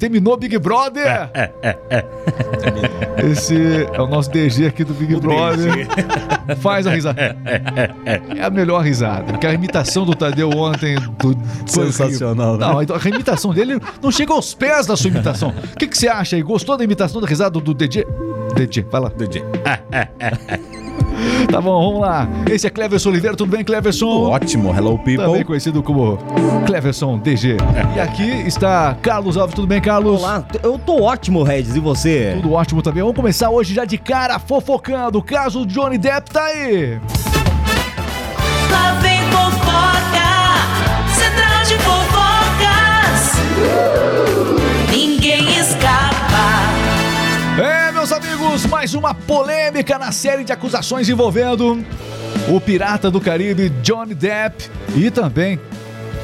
Terminou Big Brother? É, é, é. Esse é o nosso DG aqui do Big Brother. Faz a risada. É a melhor risada. Porque a imitação do Tadeu ontem do foi Sensacional, né? Não, a imitação dele não chega aos pés da sua imitação. O que, que você acha aí? Gostou da imitação da risada do DJ? DJ, vai lá. DJ. Tá bom, vamos lá. Esse é Cleverson Oliveira, tudo bem, Cleverson? Ótimo, hello Também people. conhecido como Cleverson DG. E aqui está Carlos Alves, tudo bem, Carlos? Olá, eu tô ótimo, Regis, e você? Tudo ótimo também. Vamos começar hoje já de cara fofocando. O caso Johnny Depp tá aí. Lá vem fofoca, central de fofocas. Mais uma polêmica na série de acusações envolvendo o pirata do Caribe Johnny Depp e também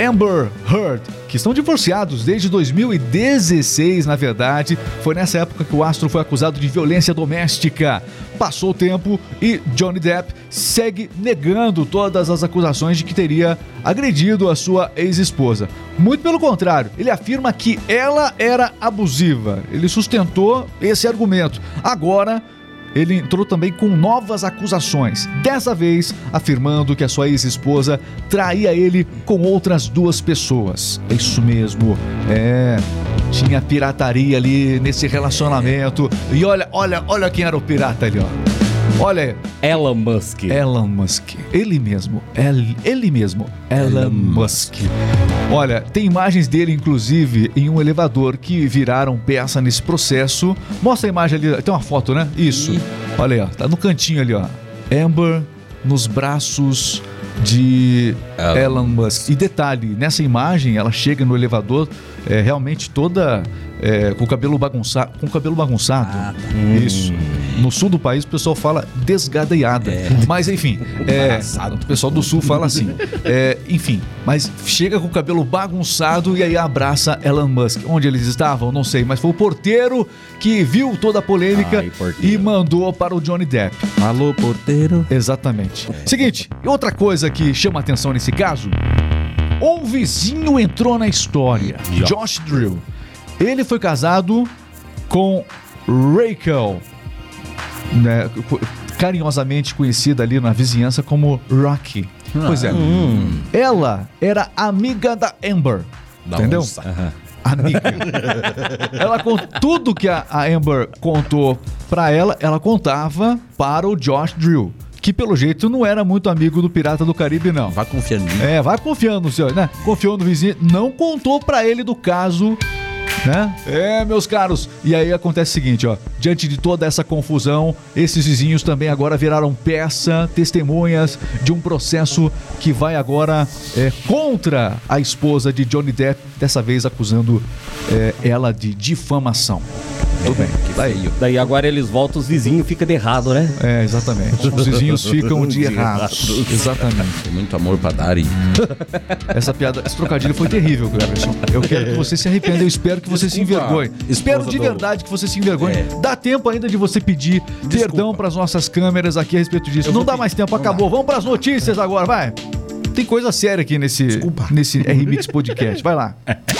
Amber Heard, que estão divorciados desde 2016, na verdade. Foi nessa época que o astro foi acusado de violência doméstica. Passou o tempo e Johnny Depp segue negando todas as acusações de que teria agredido a sua ex-esposa. Muito pelo contrário, ele afirma que ela era abusiva. Ele sustentou esse argumento. Agora, ele entrou também com novas acusações, dessa vez afirmando que a sua ex-esposa traía ele com outras duas pessoas. É isso mesmo, é. Tinha pirataria ali nesse relacionamento. E olha, olha, olha quem era o pirata ali, ó. Olha aí, Elon Musk. Elon Musk. Ele mesmo. Ele, ele mesmo. Elon, Elon Musk. Olha, tem imagens dele, inclusive, em um elevador que viraram peça nesse processo. Mostra a imagem ali. Tem uma foto, né? Isso. Olha aí, ó. Tá no cantinho ali, ó. Amber nos braços de Elon Elon Musk. E detalhe, nessa imagem, ela chega no elevador é, realmente toda é, com o cabelo bagunçado. Com o cabelo bagunçado. Ah, tá. Isso. No sul do país o pessoal fala desgadeada. Mas enfim, é, o pessoal do sul fala assim. É, enfim, mas chega com o cabelo bagunçado e aí abraça Elon Musk. Onde eles estavam, não sei, mas foi o porteiro que viu toda a polêmica Ai, e mandou para o Johnny Depp. Alô, porteiro. Exatamente. Seguinte, e outra coisa que chama atenção nesse caso: um vizinho entrou na história. Josh Drill. Ele foi casado com Rachel, né, carinhosamente conhecida ali na vizinhança como Rocky. Pois é. Ela era amiga da Amber. Da entendeu? onça. Amiga. ela com tudo que a, a Amber contou pra ela, ela contava para o Josh Drill, que pelo jeito não era muito amigo do Pirata do Caribe não. Vá confiando. É, vai confiando no senhor, né? Confiou no vizinho, não contou pra ele do caso, né? É, meus caros. E aí acontece o seguinte, ó. Diante de toda essa confusão, esses vizinhos também agora viraram peça, testemunhas de um processo que vai agora é, contra a esposa de Johnny Depp, dessa vez acusando é, ela de difamação. Tudo bem, que tá aí. Daí agora eles voltam, os vizinhos ficam de errado, né? É, exatamente. Os vizinhos ficam de errados. errados. Exatamente. Tem muito amor pra dar e... Essa piada, esse trocadilho foi terrível, Cleverson. Eu quero que você se arrependa, eu espero que você se Desculpa, envergonhe. esposa Espero de do- verdade que você se envergonhe. É. Dá tempo ainda de você pedir perdão para as nossas câmeras aqui a respeito disso. Não dá mais tempo, acabou. Vamos para as notícias agora, vai. Tem coisa séria aqui nesse, Desculpa. nesse R-Mix Podcast. Vai lá.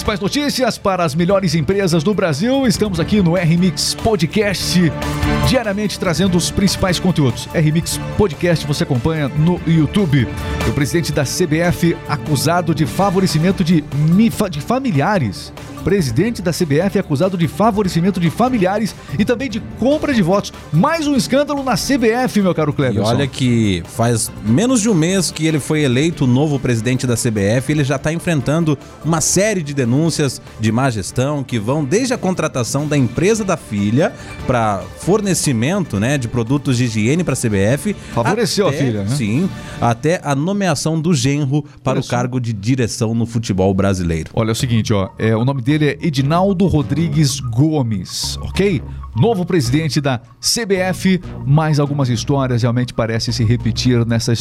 Principais notícias para as melhores empresas do Brasil. Estamos aqui no R-Mix Podcast, diariamente trazendo os principais conteúdos. R-Mix Podcast você acompanha no YouTube. O presidente da CBF acusado de favorecimento de, de familiares. Presidente da CBF acusado de favorecimento de familiares e também de compra de votos. Mais um escândalo na CBF, meu caro E Cleber. olha que faz menos de um mês que ele foi eleito o novo presidente da CBF, ele já está enfrentando uma série de denúncias de má gestão que vão desde a contratação da empresa da filha para fornecimento né, de produtos de higiene para a CBF. Favoreceu a até- filha, né? Sim, até a nomeação do genro para o cargo de direção no futebol brasileiro. Olha, é o seguinte, ó. É, o nome dele é Edinaldo Rodrigues Gomes, ok? novo presidente da CBF, mas algumas histórias realmente parecem se repetir nessa,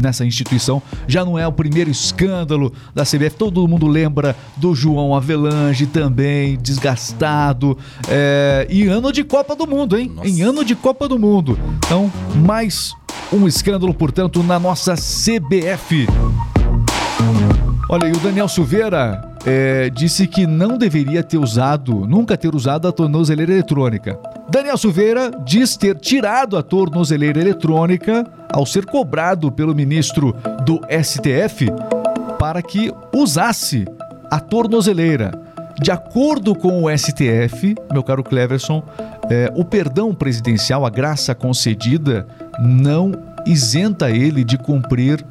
nessa instituição. Já não é o primeiro escândalo da CBF, todo mundo lembra do João Avelange também, desgastado. é, e ano de Copa do Mundo, hein? Nossa. Em ano de Copa do Mundo. Então, mais um escândalo, portanto, na nossa CBF. Olha, e o Daniel Silveira é, disse que não deveria ter usado, nunca ter usado a tornozeleira eletrônica. Daniel Silveira diz ter tirado a tornozeleira eletrônica ao ser cobrado pelo ministro do STF para que usasse a tornozeleira. De acordo com o STF, meu caro Cleverson, é, o perdão presidencial, a graça concedida, não isenta ele de cumprir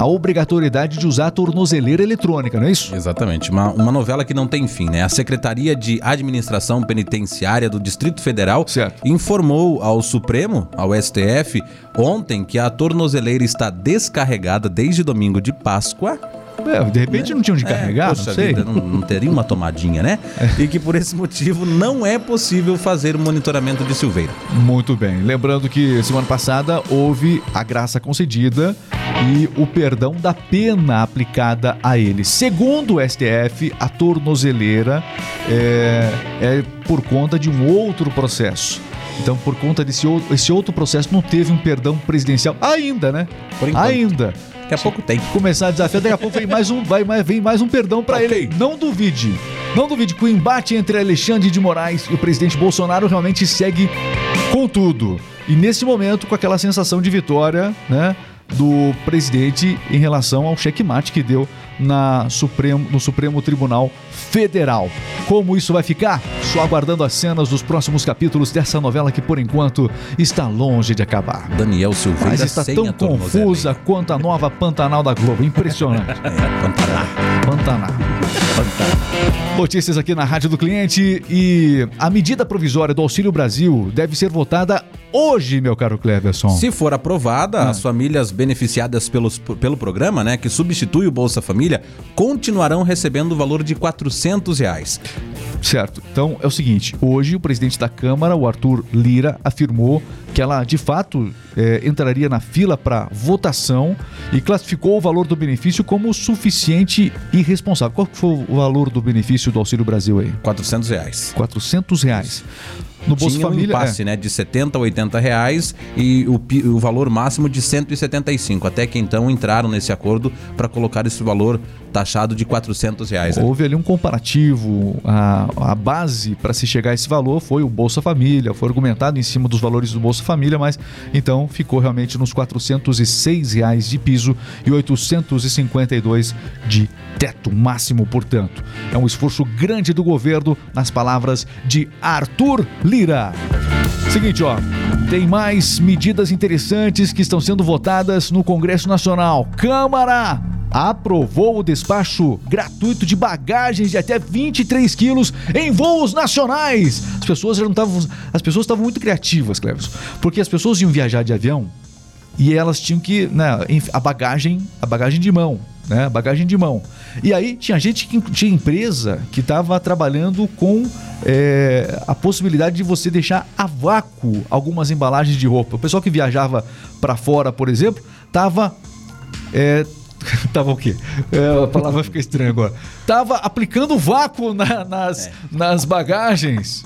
a obrigatoriedade de usar a tornozeleira eletrônica, não é isso? Exatamente, uma, uma novela que não tem fim, né? A Secretaria de Administração Penitenciária do Distrito Federal Certo. informou ao Supremo, ao STF, ontem que a tornozeleira está descarregada desde domingo de Páscoa. É, de repente não tinham de carregar, É, poxa não sei. vida, não, não teria uma tomadinha, né? E que por esse motivo não é possível fazer o monitoramento de Silveira. Muito bem. Lembrando que semana passada houve a graça concedida e o perdão da pena aplicada a ele. Segundo o STF, a tornozeleira é, é por conta de um outro processo. Então, por conta desse esse outro processo, não teve um perdão presidencial ainda, né? Por enquanto. Ainda. Daqui a pouco tem. começar a desafiar, daqui a pouco vem mais um, vai, vem mais um perdão pra Ok. ele. Não duvide. Não duvide que o embate entre Alexandre de Moraes e o presidente Bolsonaro realmente segue com tudo. E nesse momento, com aquela sensação de vitória, né? Do presidente em relação ao checkmate que deu na Supremo, no Supremo Tribunal Federal. Como isso vai ficar? Só aguardando as cenas dos próximos capítulos dessa novela que, por enquanto, está longe de acabar. Daniel Silveira Mas está tão confusa quanto a nova Pantanal da Globo. Impressionante. É, Pantanal. Pantanal. Pantanal. Notícias aqui na Rádio do Cliente e a medida provisória do Auxílio Brasil deve ser votada hoje, meu caro Cleverson. Se for aprovada, as famílias beneficiadas pelos, pelo programa, né, que substitui o Bolsa Família, continuarão recebendo o valor de 400 reais. Certo. Então é o seguinte: hoje o presidente da Câmara, o Arthur Lira, afirmou que ela de fato eh, entraria na fila para votação e classificou o valor do benefício como suficiente e responsável. Qual que foi o valor do benefício do Auxílio Brasil aí? 400 reais. 400 reais. No Bolsa Tinha um Família. impasse, né, de 70 a 80 reais e o, o valor máximo de 175. Até que então entraram nesse acordo para colocar esse valor taxado de 400 reais. né? Houve ali um comparativo. A, a base para se chegar a esse valor foi o Bolsa Família. Foi argumentado em cima dos valores do Bolsa Família, mas então ficou realmente nos 406 reais de piso e 852 de teto máximo, portanto. É um esforço grande do governo, nas palavras de Arthur Lira. Seguinte, ó. Tem mais medidas interessantes que estão sendo votadas no Congresso Nacional. Câmara aprovou o despacho gratuito de bagagens de até 23 quilos em voos nacionais. As pessoas já não estavam. As pessoas estavam muito criativas, Cleves. Porque as pessoas iam viajar de avião e elas tinham que. Né, a bagagem, a bagagem de mão. Né, bagagem de mão. E aí tinha gente que tinha empresa que estava trabalhando com é, a possibilidade de você deixar a vácuo algumas embalagens de roupa. O pessoal que viajava para fora, por exemplo, tava é, tava o quê? É, a palavra fica estranha agora. Tava aplicando vácuo na- nas, nas bagagens.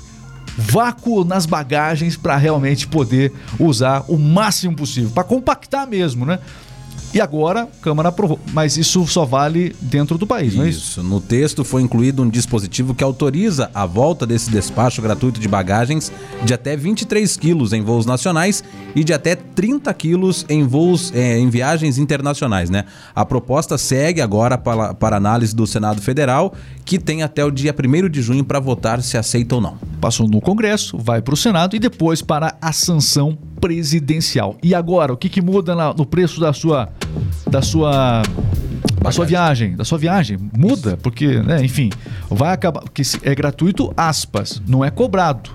Vácuo nas bagagens para realmente poder usar o máximo possível, para compactar mesmo, né? E agora, a Câmara aprovou. Mas isso só vale dentro do país, não é isso? Isso. No texto foi incluído um dispositivo que autoriza a volta desse despacho gratuito de bagagens de até 23 quilos em voos nacionais e de até 30 quilos em voos eh, em viagens internacionais, né? A proposta segue agora para, para análise do Senado Federal, que tem até o dia 1 de junho para votar se aceita ou não. Passou no Congresso, vai para o Senado e depois para a sanção presidencial. E agora, o que, que muda na- no preço da sua da sua da sua viagem, da sua viagem muda, porque, né, enfim, vai acabar que é gratuito, aspas, não é cobrado.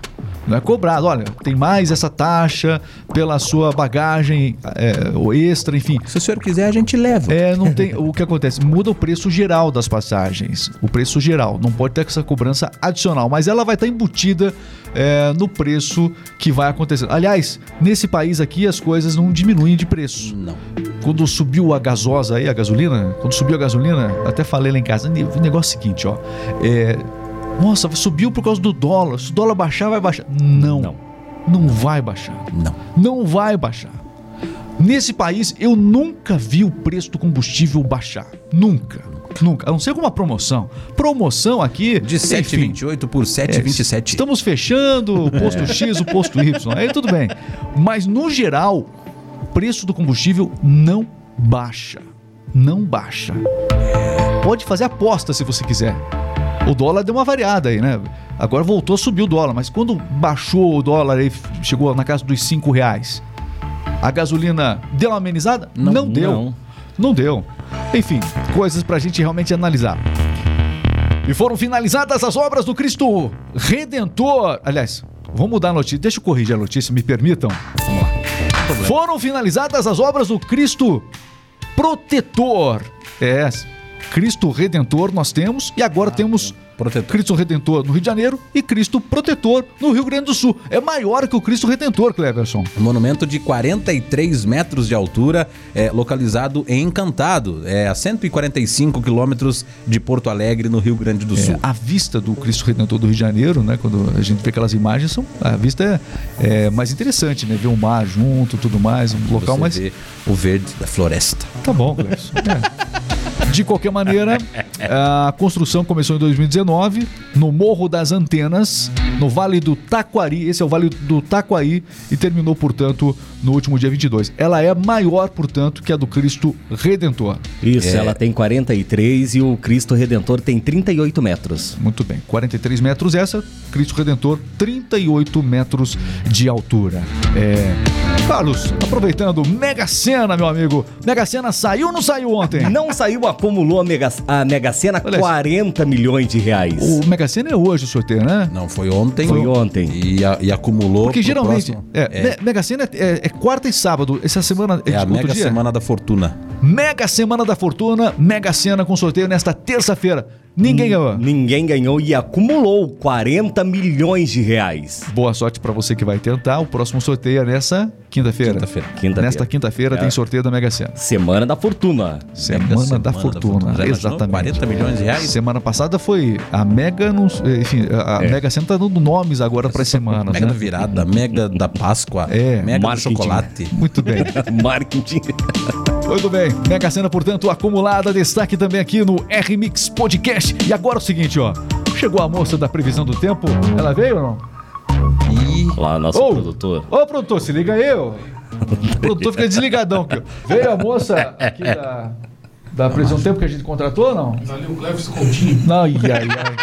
Não é cobrado. Olha, tem mais essa taxa pela sua bagagem é, extra, enfim. Se o senhor quiser, a gente leva. É, não tem. O que acontece? Muda o preço geral das passagens. O preço geral. Não pode ter essa cobrança adicional, mas ela vai estar embutida é, no preço que vai acontecer. Aliás, nesse país aqui as coisas não diminuem de preço. Não. Quando subiu a gasosa aí, a gasolina, quando subiu a gasolina, até falei lá em casa, o negócio é o seguinte, ó. É, nossa, subiu por causa do dólar. Se o dólar baixar, vai baixar. Não. Não. Não vai baixar. Não. Não vai baixar. Nesse país, eu nunca vi o preço do combustível baixar. Nunca. Nunca. A não ser com uma promoção. Promoção aqui. De enfim, 7,28 por é, 7,27. Estamos fechando o posto X, o posto Y. Aí tudo bem. Mas no geral, o preço do combustível não baixa. Não baixa. Pode fazer aposta se você quiser. O dólar deu uma variada aí, né? Agora voltou a subir o dólar, mas quando baixou o dólar aí, chegou na casa dos 5 reais, a gasolina deu uma amenizada? Não, deu. não. Não deu. Enfim, coisas pra gente realmente analisar. E foram finalizadas as obras do Cristo Redentor. Aliás, vamos mudar a notícia. Deixa eu corrigir a notícia, me permitam. Vamos lá. Foram finalizadas as obras do Cristo Protetor. É, Cristo Redentor nós temos e agora temos Protetor. Cristo Redentor no Rio de Janeiro e Cristo Protetor no Rio Grande do Sul. É maior que o Cristo Redentor, Cleverson. Um monumento de 43 metros de altura, é, localizado em Encantado, é, a 145 quilômetros de Porto Alegre, no Rio Grande do Sul. É, a vista do Cristo Redentor do Rio de Janeiro, né? Quando a gente vê aquelas imagens, são, a vista é, é mais interessante, né? Ver o mar junto, tudo mais, um local Você mais. o verde da floresta. Tá bom, Cleverson. É. De qualquer maneira, a construção começou em 2019 no Morro das Antenas, no Vale do Taquari. Esse é o Vale do Taquari e terminou, portanto, no último dia 22. Ela é maior, portanto, que a do Cristo Redentor. Isso, É. ela tem 43 e o Cristo Redentor tem 38 metros. Muito bem, 43 metros essa, Cristo Redentor, 38 metros de altura. É. Carlos, aproveitando, Mega Sena, meu amigo. Mega Sena saiu ou não saiu ontem? Não saiu, acumulou a Mega, a Mega Sena Olha isso. 40 milhões de reais. O Mega Sena é hoje o sorteio, né? Não, foi ontem. Foi ontem. E, a- e acumulou. Porque geralmente. próximo. É, é, Me- Mega Sena é, é- é quarta e sábado. Essa semana. é a outro Mega dia? Semana da Fortuna. Mega Semana da Fortuna, Mega Sena com sorteio nesta terça-feira. Ninguém ganhou. Ninguém ganhou e acumulou 40 milhões de reais. Boa sorte pra você que vai tentar. O próximo sorteio é nessa quinta-feira. Quinta-feira. Quinta-feira. Nesta quinta-feira É. tem sorteio da Mega Sena. Semana da Fortuna. Semana, Mega da Fortuna. Já imaginou? Exatamente. 40 milhões de reais? Semana passada foi a Mega. Enfim, a É. Mega Sena tá dando nomes agora para semanas. Mega né? da virada, Mega da Páscoa, É. Mega do Marketing. chocolate. Muito bem. Marketing. Muito bem, Mega Sena, portanto, acumulada, destaque também aqui no R-Mix Podcast. E agora o seguinte, ó. Chegou a moça da previsão do tempo. Ela veio ou não? E Lá, nosso Ô, produtor. Ô, produtor, se liga aí, ô. O produtor fica desligadão aqui. ó. Veio a moça aqui da, da previsão do tempo que a gente contratou ou não? Ali o Cleves Coutinho. Não, ai, ai, ai.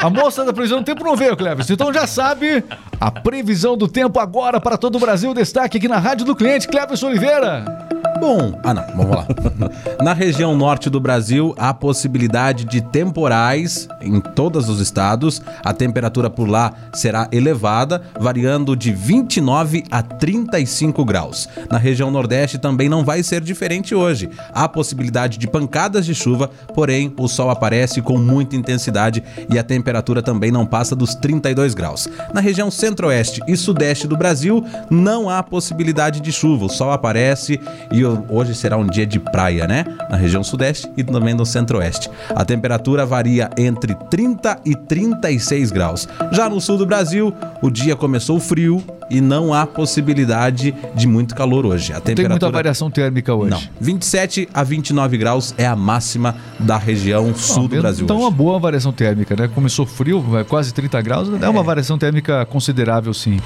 A moça da previsão do tempo não veio, Cleves. Então já sabe a previsão do tempo agora para todo o Brasil. Destaque aqui na Rádio do Cliente, Cleves Oliveira. Bom, ah não, vamos lá. Na região norte do Brasil, há possibilidade de temporais em todos os estados. A temperatura por lá será elevada, variando de 29 a 35 graus. Na região nordeste também não vai ser diferente hoje. Há possibilidade de pancadas de chuva, porém o sol aparece com muita intensidade e a temperatura também não passa dos 32 graus. Na região centro-oeste e sudeste do Brasil, não há possibilidade de chuva. O sol aparece e hoje será um dia de praia, né? Na região sudeste e também no centro-oeste. A temperatura varia entre 30 e 36 graus. Já no sul do Brasil, o dia começou frio e não há possibilidade de muito calor hoje. A Tem temperatura muita variação térmica hoje. não. 27 a 29 graus é a máxima da região sul do Brasil. Então, uma hoje. boa variação térmica, né? Começou frio, quase 30 graus, é uma variação térmica considerável, sim.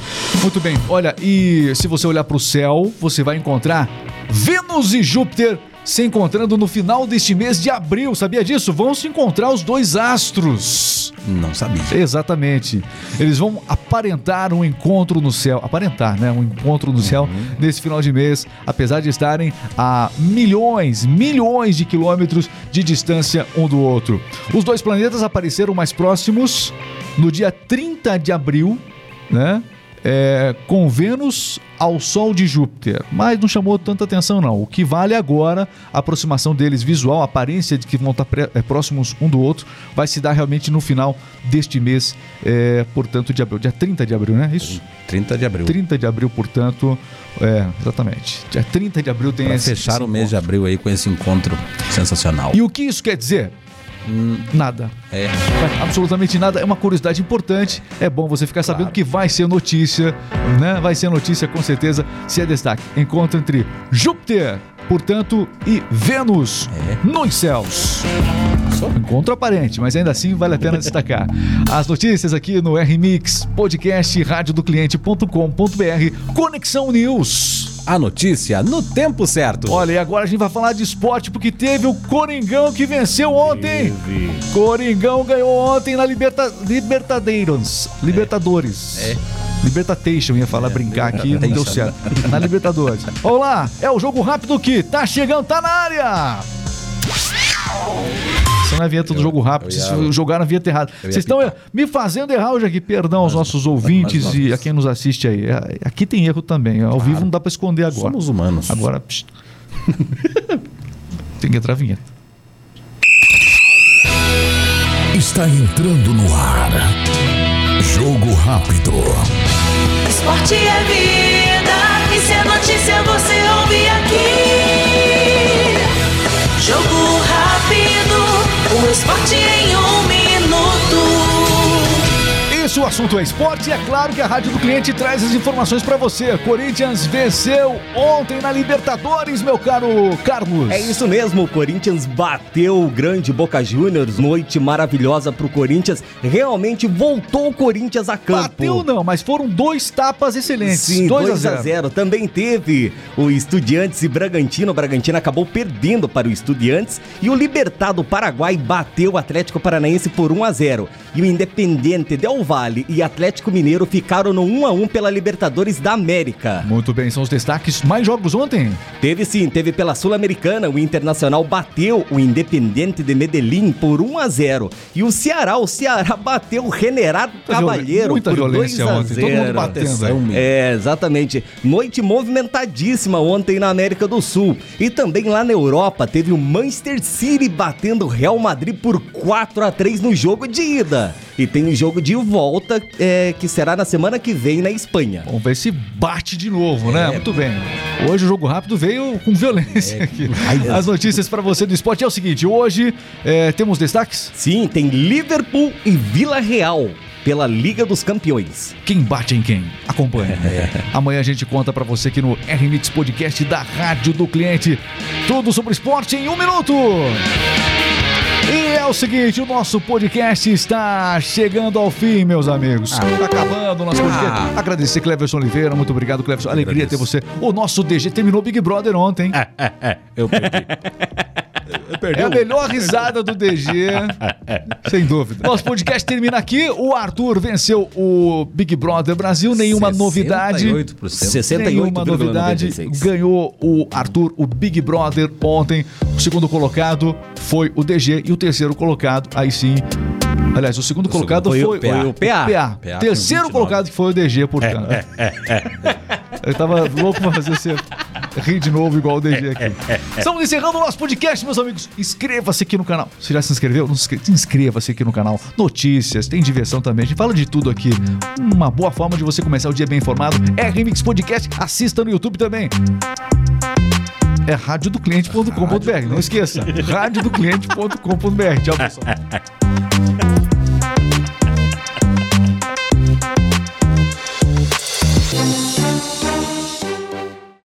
Muito bem. Olha, e se você olhar para o céu, você vai encontrar Vênus e Júpiter se encontrando no final deste mês de abril. Sabia disso? Vão se encontrar os dois astros. Não sabia. Exatamente. Eles vão aparentar um encontro no céu. Aparentar, né? Um encontro no céu nesse final de mês, apesar de estarem a milhões, milhões de quilômetros de distância um do outro. Os dois planetas apareceram mais próximos no dia 30 de abril né? É, com Vênus ao Sol de Júpiter, mas não chamou tanta atenção não. O que vale agora, a aproximação deles visual, a aparência de que vão estar é, próximos um do outro, vai se dar realmente no final deste mês, é, portanto, de abril. Dia 30 de abril, né? Isso? 30 de abril. 30 de abril, portanto, é, exatamente. Dia 30 de abril tem Pra esse fechar esse o mês de abril aí com esse encontro sensacional. E o que isso quer dizer? Nada. É. Absolutamente nada. É uma curiosidade importante. É bom você ficar sabendo que vai ser notícia, né? Vai ser notícia com certeza se é destaque. Encontro entre Júpiter, portanto, e Vênus nos céus. Encontro aparente, mas ainda assim vale a pena destacar. As notícias aqui no RMix, podcast radiodocliente.com.br, Conexão News. A notícia no tempo certo. Olha, e agora a gente vai falar de esporte porque teve o Coringão que venceu ontem. Coringão ganhou ontem na Liberta... Libertadeiros. Libertadores. É. Libertation, ia falar, brincar aqui, não deu certo. Na Libertadores. Olá, é o jogo rápido que tá chegando, tá na área! Você não é vinheta do jogo rápido, eu ia- vocês jogaram a vinheta errada. Vocês estão me fazendo errar hoje aqui, perdão aos nossos ouvintes mas e nós- a quem nos assiste aí. É, Aqui tem erro também, ao vivo não dá pra esconder agora. Somos humanos. Agora. Tem que entrar a vinheta. Está entrando no ar. Jogo rápido. Esporte é vida, e se é notícia você ouve aqui. Jogo rápido, esporte em um. Isso, o assunto é esporte e é claro que a Rádio do Cliente traz as informações pra você. Corinthians venceu ontem na Libertadores, meu caro Carlos. É isso mesmo, o Corinthians bateu o grande Boca Juniors, noite maravilhosa pro Corinthians, realmente voltou o Corinthians a campo. Bateu não, mas foram dois tapas excelentes. Sim, 2 2 a a 0. 0. Também teve o Estudiantes e Bragantino. O Bragantino acabou perdendo para o Estudiantes e o Libertado Paraguai bateu o Atlético Paranaense por 1 a 0. E o Independente Del Valle e Atlético Mineiro ficaram no 1 a 1 pela Libertadores da América. Muito bem, são os destaques. Mais jogos ontem? Teve sim, teve pela Sul-Americana, o Internacional bateu o Independente de Medellín por 1 a 0 e o Ceará, o Ceará bateu o Renerado Cavalheiro Muita por 2 violência a ontem, todo mundo 0. batendo. É, exatamente. Noite movimentadíssima ontem na América do Sul. E também lá na Europa teve o Manchester City batendo o Real Madrid por 4 a 3 no jogo de ida. E tem o jogo de volta é, que será na semana que vem na Espanha. Vamos ver se bate de novo, né? Muito bem. Hoje o jogo rápido veio com violência aqui. As notícias pra você do esporte é o seguinte: hoje é, temos destaques. Sim, tem Liverpool e Vila Real pela Liga dos Campeões. Quem bate em quem? Acompanhe. Amanhã a gente conta pra você aqui no RMix Podcast da Rádio do Cliente. Tudo sobre esporte em um minuto. É o seguinte, o nosso podcast está chegando ao fim, meus amigos. Está acabando o nosso podcast. Agradecer Cleverson Oliveira, muito obrigado, Cleverson. Alegria ter você. O nosso DG terminou Big Brother ontem. Eu perdi. É a melhor risada do DG, sem dúvida. Nosso podcast termina aqui. O Arthur venceu o Big Brother Brasil, nenhuma novidade. 68%. Nenhuma novidade. 68,96. Ganhou o Arthur, o Big Brother ontem. O segundo colocado foi o DG e o terceiro colocado, aí sim. Aliás, o segundo colocado foi o foi, PA. o PA. PA com Terceiro 29. colocado que foi o DG, portanto. Eu tava louco pra fazer você rir de novo igual o DG aqui. Estamos encerrando o nosso podcast, meus amigos. Inscreva-se aqui no canal. Você já se inscreveu? Não se inscre- Inscreva-se aqui no canal. Notícias, tem diversão também. A gente fala de tudo aqui. Uma boa forma de você começar o dia bem informado é Remix Podcast. Assista no YouTube também. É radiodocliente.com.br. Não esqueça. radiodocliente.com.br. Tchau, pessoal.